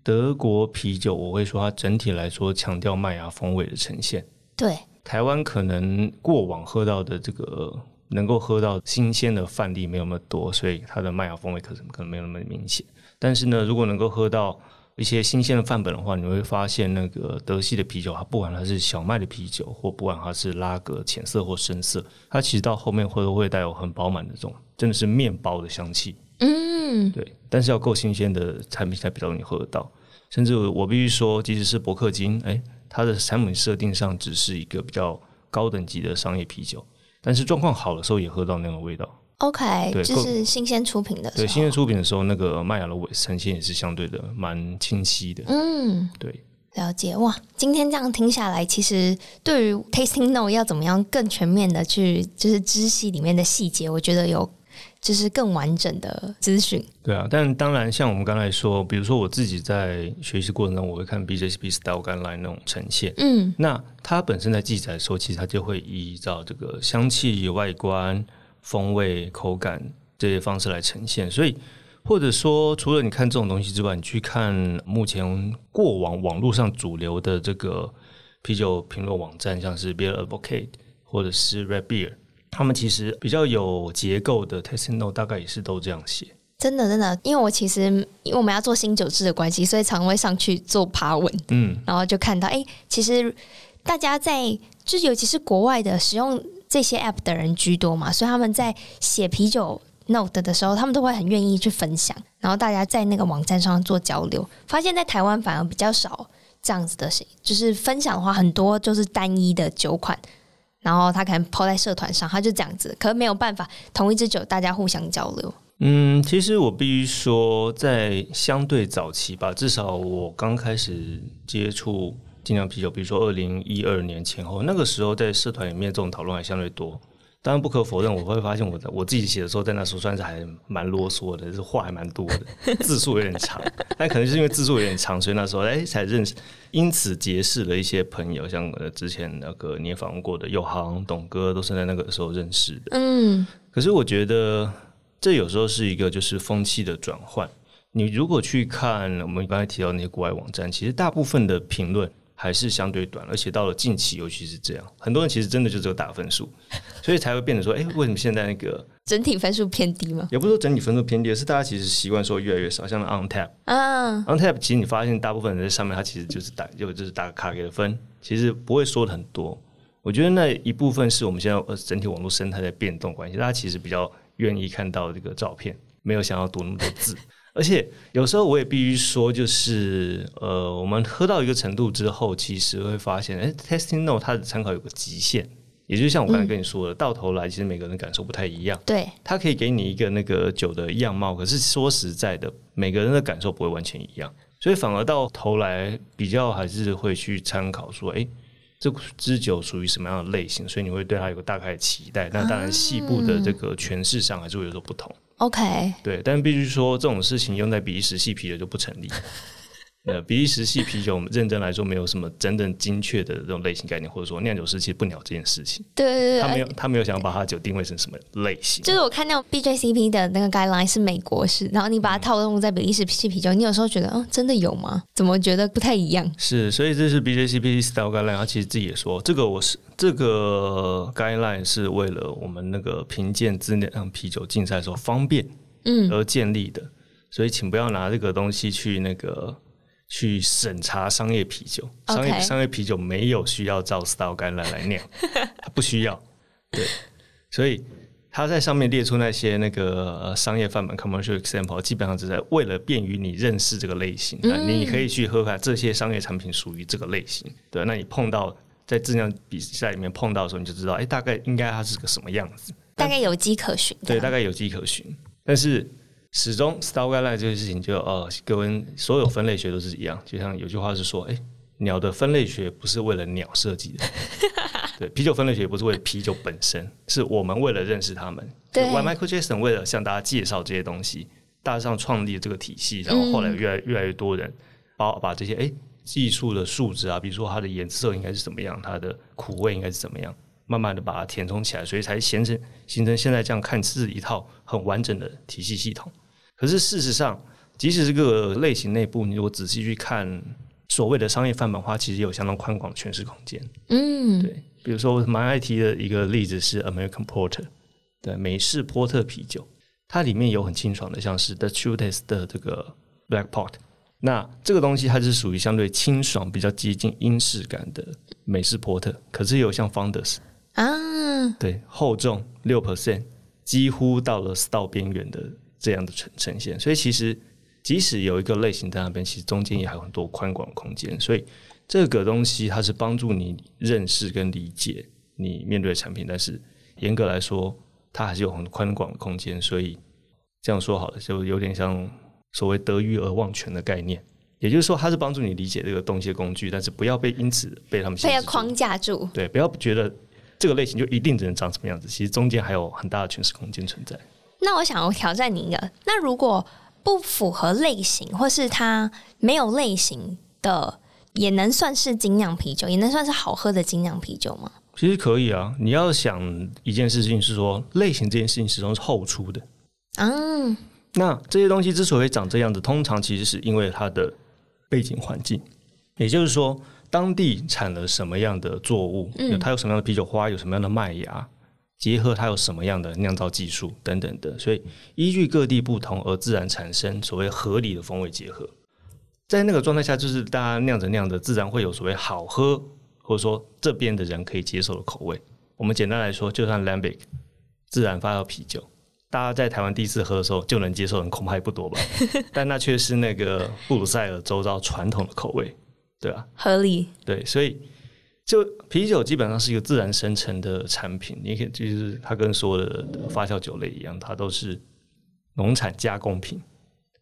德国啤酒我会说它整体来说强调麦芽风味的呈现。对，台湾可能过往喝到的这个。能够喝到新鲜的范例没有那么多，所以它的麦芽风味可能可能没有那么明显。但是呢，如果能够喝到一些新鲜的范本的话，你会发现那个德系的啤酒，它不管它是小麦的啤酒，或不管它是拉格浅色或深色，它其实到后面会都会带有很饱满的这种，真的是面包的香气。嗯，对。但是要够新鲜的产品才比较容易喝得到。甚至我必须说，即使是伯克金，哎，它的产品设定上只是一个比较高等级的商业啤酒。但是状况好的时候也喝到那种味道。OK，对，就是新鲜出品的。对，新鲜出品的时候，那个麦芽的味呈现也是相对的蛮清晰的。嗯，对，了解哇。今天这样听下来，其实对于 Tasting Note 要怎么样更全面的去，就是知悉里面的细节，我觉得有。就是更完整的资讯，对啊，但当然，像我们刚才说，比如说我自己在学习过程中，我会看 BJCP Style Guideline 那种呈现，嗯，那它本身在记载的时候，其实它就会依照这个香气、外观、风味、口感这些方式来呈现。所以，或者说，除了你看这种东西之外，你去看目前过往网络上主流的这个啤酒评论网站，像是 Beer Advocate 或者是 Red Beer。他们其实比较有结构的 testing note 大概也是都这样写。真的，真的，因为我其实因为我们要做新酒制的关系，所以常会上去做爬文，嗯，然后就看到，哎，其实大家在，就尤其是国外的使用这些 app 的人居多嘛，所以他们在写啤酒 note 的时候，他们都会很愿意去分享，然后大家在那个网站上做交流。发现，在台湾反而比较少这样子的，就是分享的话，很多就是单一的酒款。然后他可能抛在社团上，他就这样子，可是没有办法同一支酒大家互相交流。嗯，其实我必须说，在相对早期吧，至少我刚开始接触精酿啤酒，比如说二零一二年前后，那个时候在社团里面这种讨论还相对多。当然不可否认，我会发现我在我自己写的时候，在那时候算是还蛮啰嗦的，就是话还蛮多的，字数有点长。但可能就是因为字数有点长，所以那时候哎才认识，因此结识了一些朋友，像之前那个你也访问过的友航、董哥，都是在那个时候认识的。嗯，可是我觉得这有时候是一个就是风气的转换。你如果去看我们刚才提到那些国外网站，其实大部分的评论。还是相对短，而且到了近期，尤其是这样，很多人其实真的就只有打分数，所以才会变得说，哎、欸，为什么现在那个整体分数偏低吗？也不是说整体分数偏低，而是大家其实习惯说越来越少，像 Untappd 啊，Untappd 其实你发现大部分人在上面，他其实就是打，就就是打个卡给的分，其实不会说的很多。我觉得那一部分是我们现在呃整体网络生态在变动关系，大家其实比较愿意看到这个照片，没有想要读那么多字。而且有时候我也必须说，就是呃，我们喝到一个程度之后，其实会发现，哎，testing note 它的参考有个极限，也就像我刚才跟你说的，嗯、到头来其实每个人感受不太一样。对，它可以给你一个那个酒的样貌，可是说实在的，每个人的感受不会完全一样，所以反而到头来比较还是会去参考说，哎，这支酒属于什么样的类型，所以你会对它有个大概的期待。那当然，细部的这个诠释上还是会有所不同。OK，对，但必须说这种事情用在比利时细皮的就不成立，呃，比利时系啤酒，我们认真来说，没有什么真正精确的这种类型概念，或者说酿酒师其实不鸟这件事情。对对对，他没有，他没有想要把他酒定位成什么类型。就是我看那种 BJCP 的那个 guideline 是美国式，然后你把它套用在比利时系啤酒，你有时候觉得，哦，真的有吗？怎么觉得不太一样？是，所以这是 BJCP style guideline，他其实自己也说，这个我是这个 guideline 是为了我们那个评鉴自酿啤酒竞赛的时候方便，嗯，而建立的。嗯、所以请不要拿这个东西去那个。去审查商业啤酒，商业.商业啤酒没有需要照 style guideline 来酿，它不需要。对，所以他在上面列出那些那个商业范本 commercial example，基本上只是为了便于你认识这个类型。嗯、你可以去喝看这些商业产品属于这个类型。对，那你碰到在质量比赛里面碰到的时候，你就知道，哎、欸，大概应该它是个什么样子，大概有迹可循。对，大概有迹可循，但是。始终 style guideline 这件事情就，就呃，跟所有分类学都是一样。就像有句话是说，哎、欸，鸟的分类学不是为了鸟设计的，对，啤酒分类学也不是为了啤酒本身，是我们为了认识他们。对，Why Michael Jackson 为了向大家介绍这些东西，大致上创立这个体系，然后后来越来越来越多人把把这些哎、欸、技术的数值啊，比如说它的颜色应该是怎么样，它的苦味应该是怎么样。慢慢的把它填充起来，所以才形成形成现在这样看似一套很完整的体系系统。可是事实上，即使这个类型内部，你如果仔细去看所谓的商业范本的话，其实有相当宽广的诠释空间。嗯，对。比如说我蛮爱提的一个例子是 American Porter，对，美式波特啤酒，它里面有很清爽的，像是 The Truest 的这个 Black Pot。那这个东西它是属于相对清爽、比较接近英式感的美式波特，可是有像 Founders。啊，对，厚重六 percent，几乎到了 style 边缘的这样的呈呈现，所以其实即使有一个类型在那边，其实中间也还有很多宽广的空间。所以这个东西它是帮助你认识跟理解你面对的产品，但是严格来说，它还是有很宽广的空间。所以这样说好了，就有点像所谓得鱼而忘全的概念，也就是说，它是帮助你理解这个东西的工具，但是不要被因此被他们被框架住。对，不要觉得。这个类型就一定只能长什么样子？其实中间还有很大的诠释空间存在。那我想要挑战你一个，那如果不符合类型，或是它没有类型的，也能算是精酿啤酒，也能算是好喝的精酿啤酒吗？其实可以啊。你要想一件事情是说，类型这件事情始终是后出的。嗯，那这些东西之所以长这样子，通常其实是因为它的背景环境，也就是说。当地产了什么样的作物？嗯，它有什么样的啤酒花？有什么样的麦芽？结合它有什么样的酿造技术等等的，所以依据各地不同而自然产生所谓合理的风味结合。在那个状态下，就是大家酿着酿着，自然会有所谓好喝，或者说这边的人可以接受的口味。我们简单来说，就算 Lambic 自然发酵啤酒，大家在台湾第一次喝的时候就能接受的人恐怕不多吧？但那却是那个布鲁塞尔周遭传统的口味。对啊，合理。对，所以就啤酒基本上是一个自然生成的产品，你可以就是它跟所有的发酵酒类一样，它都是农产加工品。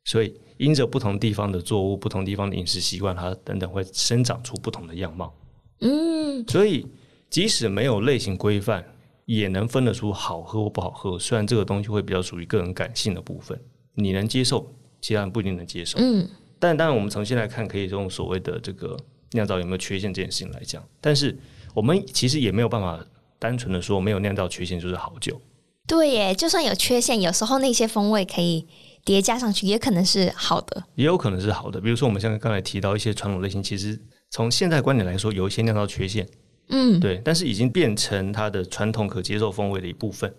所以因着不同地方的作物、不同地方的饮食习惯，它等等会生长出不同的样貌。嗯，所以即使没有类型规范，也能分得出好喝或不好喝。虽然这个东西会比较属于个人感性的部分，你能接受，其他人不一定能接受。嗯。但当然，我们从现在看，可以用所谓的这个酿造有没有缺陷这件事情来讲。但是我们其实也没有办法单纯的说没有酿造缺陷就是好酒。对耶，就算有缺陷，有时候那些风味可以叠加上去，也可能是好的。也有可能是好的。比如说，我们像刚才提到一些传统类型，其实从现在观点来说，有一些酿造缺陷。嗯，对，但是已经变成它的传统可接受风味的一部分，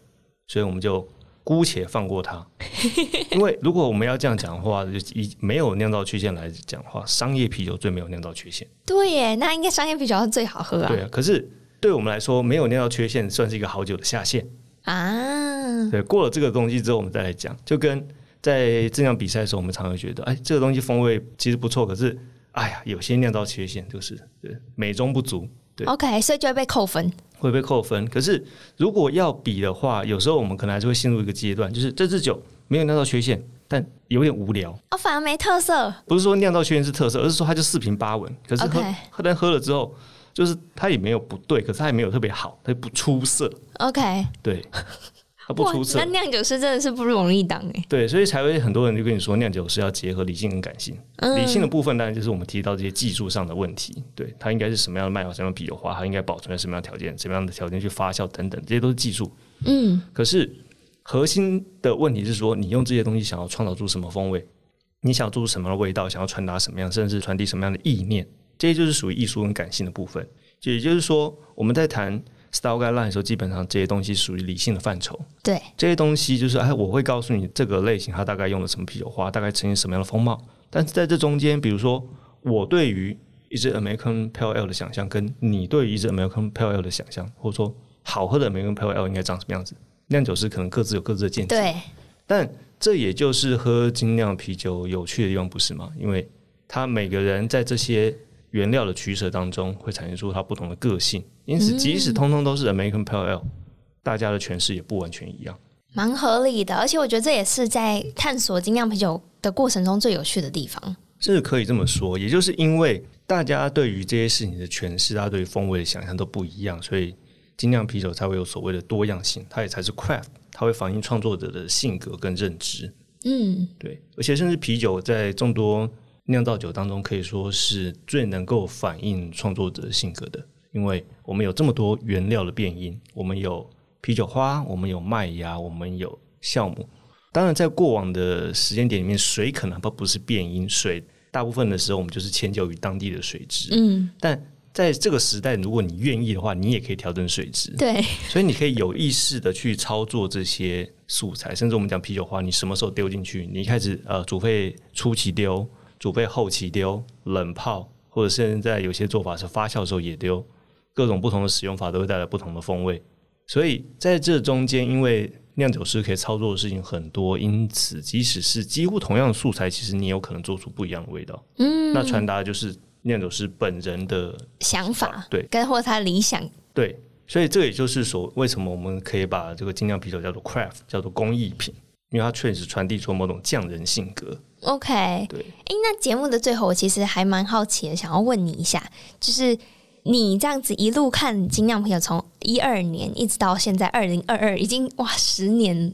所以我们就。姑且放过它，因为如果我们要这样讲的话，就以没有酿造缺陷来讲的话，商业啤酒最没有酿造缺陷。对耶，那应该商业啤酒是最好喝啊。对啊，可是对我们来说，没有酿造缺陷算是一个好酒的下限啊。对，过了这个东西之后，我们再来讲，就跟在这样比赛的时候，我们常常觉得，哎，这个东西风味其实不错，可是，哎呀，有些酿造缺陷就是对美中不足。对，OK，所以就会被扣分。会被扣分。可是如果要比的话，有时候我们可能还是会陷入一个阶段，就是这支酒没有酿造缺陷，但有点无聊。哦，反而没特色。不是说酿造缺陷是特色，而是说它就四平八稳。可是喝，Okay. 但喝了之后，就是它也没有不对，可是它也没有特别好，它也不出色。OK，对。他不出色。那酿酒师真的是不容易当哎。对，所以才会很多人就跟你说，酿酒师要结合理性跟感性。嗯、理性的部分当然就是我们提到这些技术上的问题，对，它应该是什么样的麦芽、什么样的啤酒花，它应该保存在什么样的条件、什么样的条件去发酵等等，这些都是技术。嗯。可是核心的问题是说，你用这些东西想要创造出什么风味？你想要做出什么样的味道？想要传达什么样，甚至传递什么样的意念？这些就是属于艺术跟感性的部分。就也就是说，我们在谈 style guideline 的时候，基本上这些东西属于理性的范畴。对，这些东西就是哎，我会告诉你这个类型它大概用了什么啤酒花，大概呈现什么样的风貌。但是在这中间，比如说我对于一支 American Pale Ale 的想象，跟你对于一支 American Pale Ale 的想象，或者说好喝的 American Pale Ale 应该长什么样子，酿酒师可能各自有各自的见解。对，但这也就是喝精酿啤酒有趣的地方，不是吗？因为他每个人在这些。原料的取舍当中会产生出他不同的个性，因此即使通通都是 American Pale Ale，大家的诠释也不完全一样，蛮合理的。而且我觉得这也是在探索精酿啤酒的过程中最有趣的地方。是可以这么说，也就是因为大家对于这些事情的诠释，大家对于风味的想象都不一样，所以精酿啤酒才会有所谓的多样性，它也才是 craft，它会反映创作者的性格跟认知。嗯，对，而且甚至啤酒在众多。酿造酒当中可以说是最能够反映创作者性格的，因为我们有这么多原料的变因，我们有啤酒花，我们有麦芽，我们有酵母。当然，在过往的时间点里面，水可能不不是变因，水大部分的时候我们就是迁就于当地的水质。嗯，但在这个时代，如果你愿意的话，你也可以调整水质。对，所以你可以有意识的去操作这些素材，甚至我们讲啤酒花，你什么时候丢进去？你一开始呃煮沸初期丢。煮沸后期丢、冷泡，或者现在有些做法是发酵的时候也丢，各种不同的使用法都会带来不同的风味。所以在这中间，因为酿酒师可以操作的事情很多，因此即使是几乎同样的素材，其实你有可能做出不一样的味道。嗯，那传达的就是酿酒师本人的想法，对，跟或他理想。对，所以这也就是说，为什么我们可以把这个精酿啤酒叫做 craft，叫做工艺品。因为它确实传递出某种匠人性格。OK，对。哎，那节目的最后，我其实还蛮好奇的，想要问你一下，就是你这样子一路看精酿啤酒，从一二年一直到现在二零二二，已经哇十年，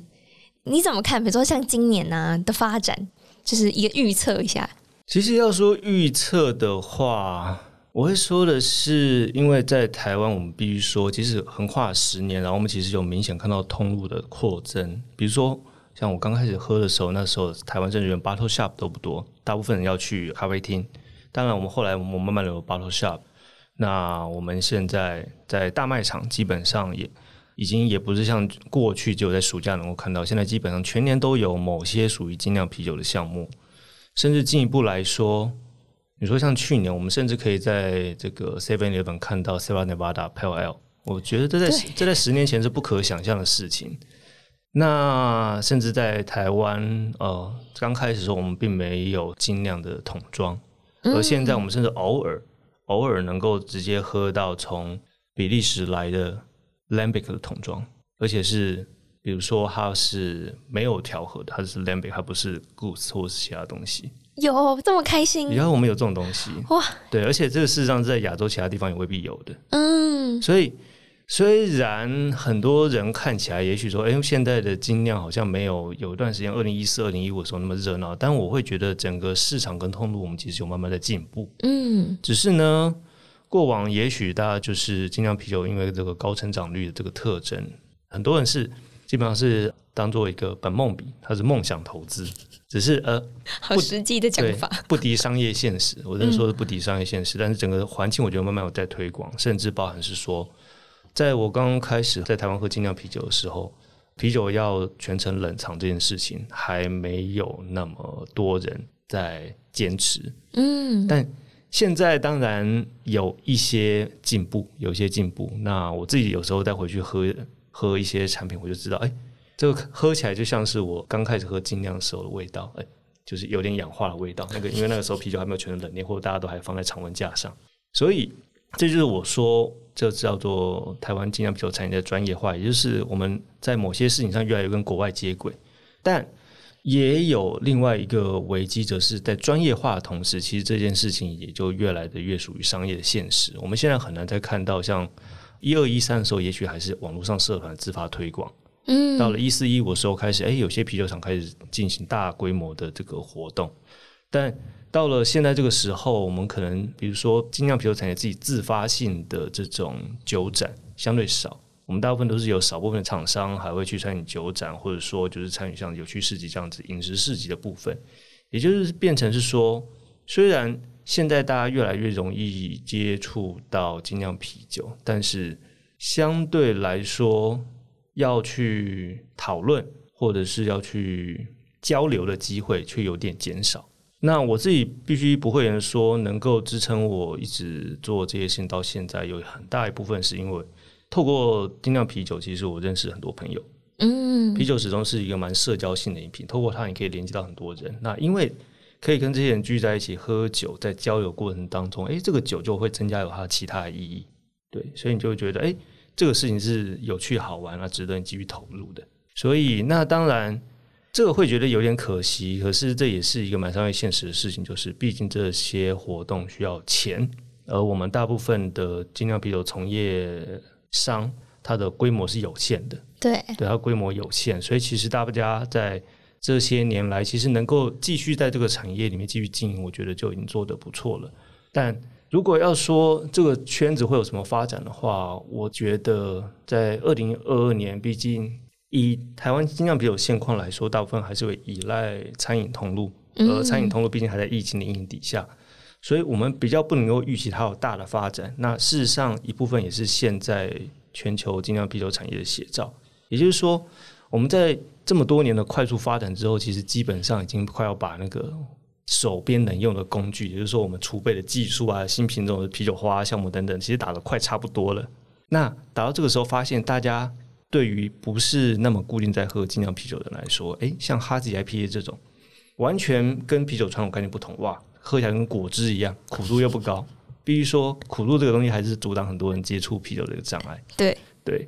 你怎么看？比如说像今年呢、啊、的发展，就是一个预测一下。其实要说预测的话，我会说的是，因为在台湾，我们必须说，即使横跨十年，然后我们其实有明显看到通路的扩增，比如说。像我刚开始喝的时候，那时候台湾甚至连 bottle shop 都不多，大部分人要去咖啡厅。当然，我们后来我们慢慢有 bottle shop。那我们现在在大卖场，基本上也已经也不是像过去只有在暑假能够看到，现在基本上全年都有某些属于精酿啤酒的项目。甚至进一步来说，你说像去年，我们甚至可以在这个 Seven Eleven 看到 Sierra Nevada Pale Ale，我觉得这在这在十年前是不可想象的事情。那甚至在台湾，呃，刚开始的时候我们并没有精酿的桶装，而现在我们甚至偶尔、嗯、偶尔能够直接喝到从比利时来的 Lambic 的桶装，而且是比如说它是没有调和的，它是 Lambic，它不是 Goose 或是其他东西。有这么开心？然后我们有这种东西哇，对，而且这个事实上在亚洲其他地方也未必有的。嗯，所以。虽然很多人看起来也许说，哎，现在的精酿好像没有有一段时间，二零一四、二零一五的时候那么热闹，但我会觉得整个市场跟通路，我们其实有慢慢在进步。嗯，只是呢，过往也许大家就是精酿啤酒，因为这个高成长率的这个特征，很多人是基本上是当做一个本梦比，它是梦想投资，只是呃，好实际的讲法，不敌商业现实。我真的说是不敌商业现实，嗯，但是整个环境我觉得慢慢有在推广，甚至包含是说。在我刚刚开始在台湾喝精酿啤酒的时候，啤酒要全程冷藏这件事情还没有那么多人在坚持。嗯，但现在当然有一些进步，有一些进步。那我自己有时候再回去喝喝一些产品，我就知道，哎，这个喝起来就像是我刚开始喝精酿时候的味道，哎，就是有点氧化的味道。那个因为那个时候啤酒还没有全程冷链，或者大家都还放在常温架上，所以。这就是我说，这叫做台湾精酿啤酒产业的专业化，也就是我们在某些事情上越来越跟国外接轨。但也有另外一个危机，则是在专业化的同时，其实这件事情也就越来的越属于商业的现实。我们现在很难再看到像一二一三的时候，也许还是网络上社团自发推广，嗯，到了一四一五的时候开始，哎，有些啤酒厂开始进行大规模的这个活动。但到了现在这个时候，我们可能比如说精酿啤酒产业自己自发性的这种酒展相对少，我们大部分都是有少部分的厂商还会去参与酒展，或者说就是参与像有趣市集这样子饮食市集的部分，也就是变成是说，虽然现在大家越来越容易接触到精酿啤酒，但是相对来说。要去讨论或者是要去交流的机会却有点减少。那我自己必须不会人说，能够支撑我一直做这些事情到现在，有很大一部分是因为透过精酿啤酒，其实我认识很多朋友。嗯，啤酒始终是一个蛮社交性的饮品，透过它你可以连接到很多人。那因为可以跟这些人聚在一起喝酒，在交友过程当中，诶，这个酒就会增加有它其他的意义。对，所以你就会觉得，诶。这个事情是有趣好玩啊，值得你继续投入的。所以，那当然，这个会觉得有点可惜。可是，这也是一个蛮商业现实的事情，就是毕竟这些活动需要钱，而我们大部分的精酿啤酒从业商，它的规模是有限的。对，对，它规模有限，所以其实大家在这些年来，其实能够继续在这个产业里面继续经营，我觉得就已经做得不错了。但如果要说这个圈子会有什么发展的话，我觉得在二零二二年，毕竟以台湾精酿啤酒现况来说，大部分还是会依赖餐饮通路，而餐饮通路毕竟还在疫情的阴影底下，所以我们比较不能够预期它有大的发展。那事实上，一部分也是现在全球精酿啤酒产业的写照。也就是说，我们在这么多年的快速发展之后，其实基本上已经快要把那个。手边能用的工具，也就是说，我们储备的技术啊、新品种的啤酒花项目等等，其实打得快差不多了。那打到这个时候，发现大家对于不是那么固定在喝精酿啤酒的人来说，诶，像哈吉 IPA 这种，完全跟啤酒传统概念不同，哇，喝起来跟果汁一样，苦度又不高。必须说，苦度这个东西还是阻挡很多人接触啤酒的一个障碍。对对，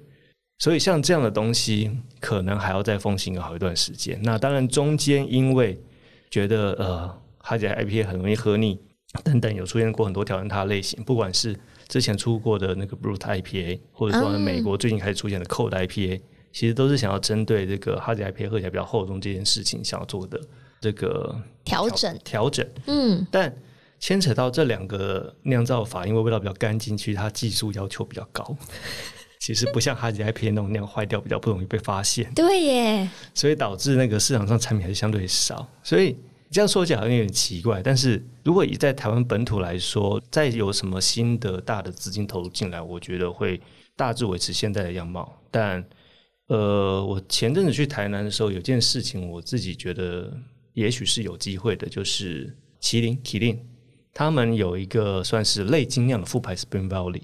所以像这样的东西，可能还要再奉行个好一段时间。那当然，中间因为觉得呃。哈吉 IPA 很容易喝腻，等等，有出现过很多挑战它的类型，不管是之前出过的那个 Brut IPA，或者说美国最近开始出现的 Cold IPA，其实都是想要针对这个哈吉 IPA 喝起来比较厚重这件事情，想要做的这个调整调整。嗯，但牵扯到这两个酿造法，因为味道比较干净，其实它技术要求比较高，其实不像哈吉 IPA 那种酿坏掉比较不容易被发现。对耶，所以导致那个市场上产品还是相对少，所以。这样说起来好像有点奇怪，但是如果以在台湾本土来说，再有什么新的大的资金投入进来，我觉得会大致维持现在的样貌。但呃，我前阵子去台南的时候，有件事情我自己觉得也许是有机会的，就是麒麟麒麟他们有一个算是类精酿的副牌 Spring Valley，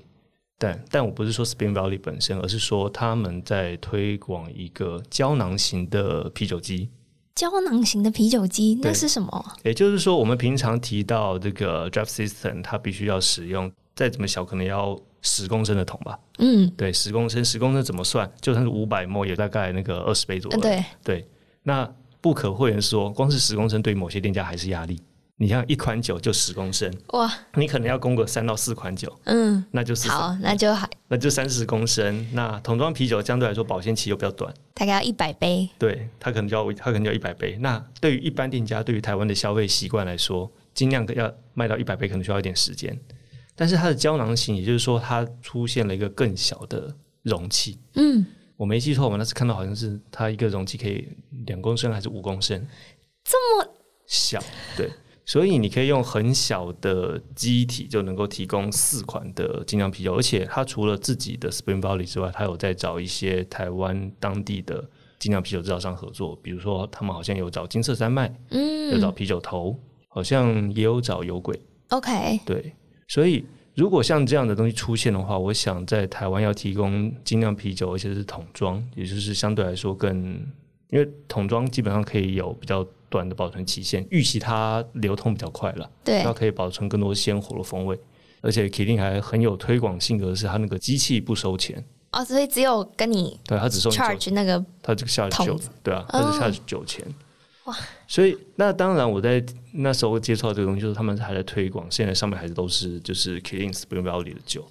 但但我不是说 Spring Valley 本身，而是说他们在推广一个胶囊型的啤酒机。胶囊型的啤酒机，那是什么？也就是说，我们平常提到这个 draft system，它必须要使用再怎么小，可能要十公升的桶吧？嗯，对，十公升，十公升怎么算？就算是五百 ml，也大概那个二十杯左右。对对，那不可讳言说，光是十公升对某些店家还是压力。你像一款酒就十公升哇，你可能要供个三到四款酒，嗯，那就是好，那就还那就三十公升。那桶装啤酒相对来说保鲜期又比较短，大概要一百杯。对，它可能就要它可能就要一百杯。那对于一般店家，对于台湾的消费习惯来说，尽量要卖到一百杯，可能需要一点时间。但是它的胶囊型，也就是说它出现了一个更小的容器。嗯，我没记错，我那次看到好像是它一个容器可以两公升还是五公升，这么小，对。所以你可以用很小的机体就能够提供四款的精酿啤酒，而且它除了自己的 Spring Valley 之外，它有在找一些台湾当地的精酿啤酒制造商合作，比如说他们好像有找金色山脉，嗯，有找啤酒头，好像也有找有鬼。OK，对，所以如果像这样的东西出现的话，我想在台湾要提供精酿啤酒，而且是桶装，也就是相对来说更，因为桶装基本上可以有比较。短的保存期限，预期它流通比较快了，对，它可以保存更多鲜活的风味，而且麒麟还很有推广性格，是它那个机器不收钱哦，所以只有跟你对，它只收 charge 那个，它这个下酒，对啊，它是下酒钱，哇，所以那当然我在那时候接触到这个东西，就是他们还在推广，现在上面还是都是就是麒麟 Spring Valley 的酒，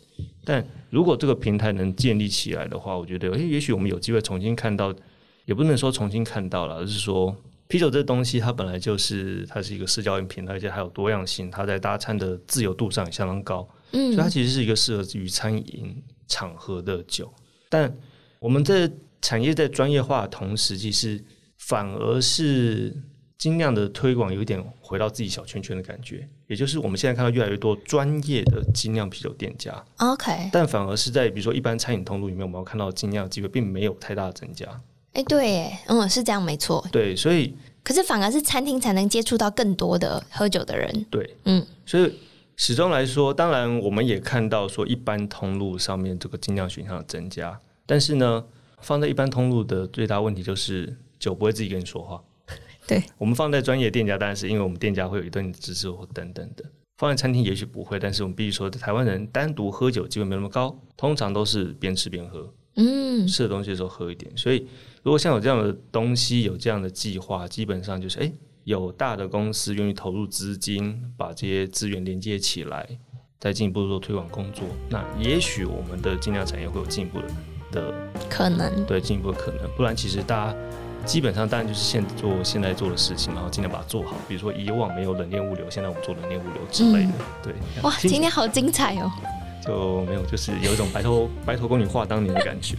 但如果这个平台能建立起来的话，我觉得，诶，也许我们有机会重新看到。也不能说重新看到了，而是说啤酒这东西它本来就是它是一个社交饮品，而且还有多样性，它在搭餐的自由度上也相当高。嗯，所以它其实是一个适合于餐饮场合的酒。但我们这产业在专业化的同时，其实反而是。精酿的推广有一点回到自己小圈圈的感觉，也就是我们现在看到越来越多专业的精酿啤酒店家。OK，但反而是在比如说一般餐饮通路里面，我们要看到精酿的机会并没有太大的增加。哎、欸，对，嗯，是这样，没错。对，所以可是反而是餐厅才能接触到更多的喝酒的人。对，嗯，所以始终来说，当然我们也看到说一般通路上面这个精酿选项的增加，但是呢，放在一般通路的最大问题就是酒不会自己跟你说话。对，我们放在专业店家，当然是因为我们店家会有一定的知识或等等的。放在餐厅也许不会，但是我们必须说，台湾人单独喝酒机会没那么高，通常都是边吃边喝。嗯，吃的东西的时候喝一点。所以，如果像有这样的东西，有这样的计划，基本上就是，哎，有大的公司愿意投入资金，把这些资源连接起来，再进一步做推广工作，那也许我们的精酿产业会有进一步的的可能。对，进一步的可能。不然，其实大家。基本上当然就是现做现在做的事情，然后尽量把它做好。比如说以往没有冷链物流，现在我们做冷链物流之类的。嗯、对，哇，今天好精彩哦！就没有，就是有一种白头白头宫女话当年的感觉。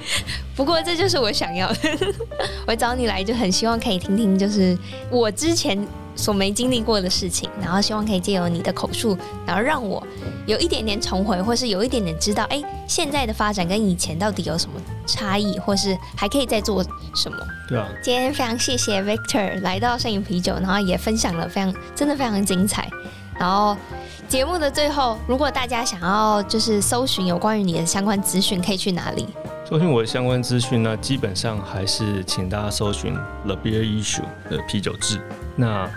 不过这就是我想要的。我找你来就很希望可以听听，就是我之前。所没经历过的事情，然后希望可以借由你的口述，然后让我有一点点重回，或是有一点点知道，哎，现在的发展跟以前到底有什么差异，或是还可以再做什么？对啊。今天非常谢谢 Victor 来到摄影啤酒，然后也分享了非常真的非常精彩。然后节目的最后，如果大家想要就是搜寻有关于你的相关资讯，可以去哪里？搜寻我的相关资讯呢？基本上还是请大家搜寻 The Beer Issue 的啤酒志。那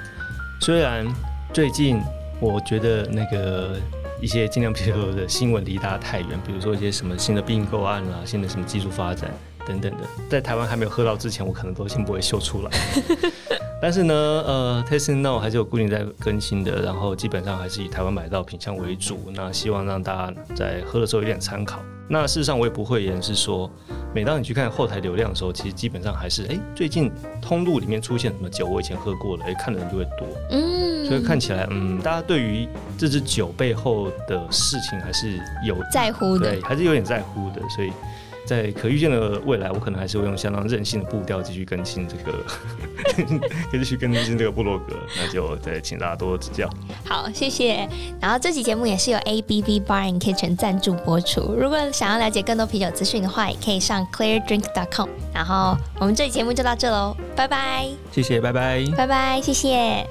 虽然最近我觉得那个一些精酿啤酒的新闻离大家太远，比如说一些什么新的并购案啦、新的什么技术发展等等的，在台湾还没有喝到之前，我可能都先不会秀出来。但是呢，呃，Tasting Note 还是有固定在更新的，然后基本上还是以台湾买到品相为主。那希望让大家在喝的时候有点参考。那事实上我也不会言是说，每当你去看后台流量的时候，其实基本上还是，哎，最近通路里面出现什么酒，我以前喝过了，哎，看的人就会多。嗯，所以看起来，嗯，大家对于这支酒背后的事情还是有在乎的，对，还是有点在乎的，所以。在可预见的未来，我可能还是会用相当任性的步调继续更新这个，继续更新这个部落格。那就再请大家多多指教。好，谢谢。然后这期节目也是由 A B B Bar and Kitchen 赞助播出。如果想要了解更多啤酒资讯的话，也可以上 ClearDrink.com。然后我们这期节目就到这喽，拜拜。谢谢，拜拜。拜拜，谢谢。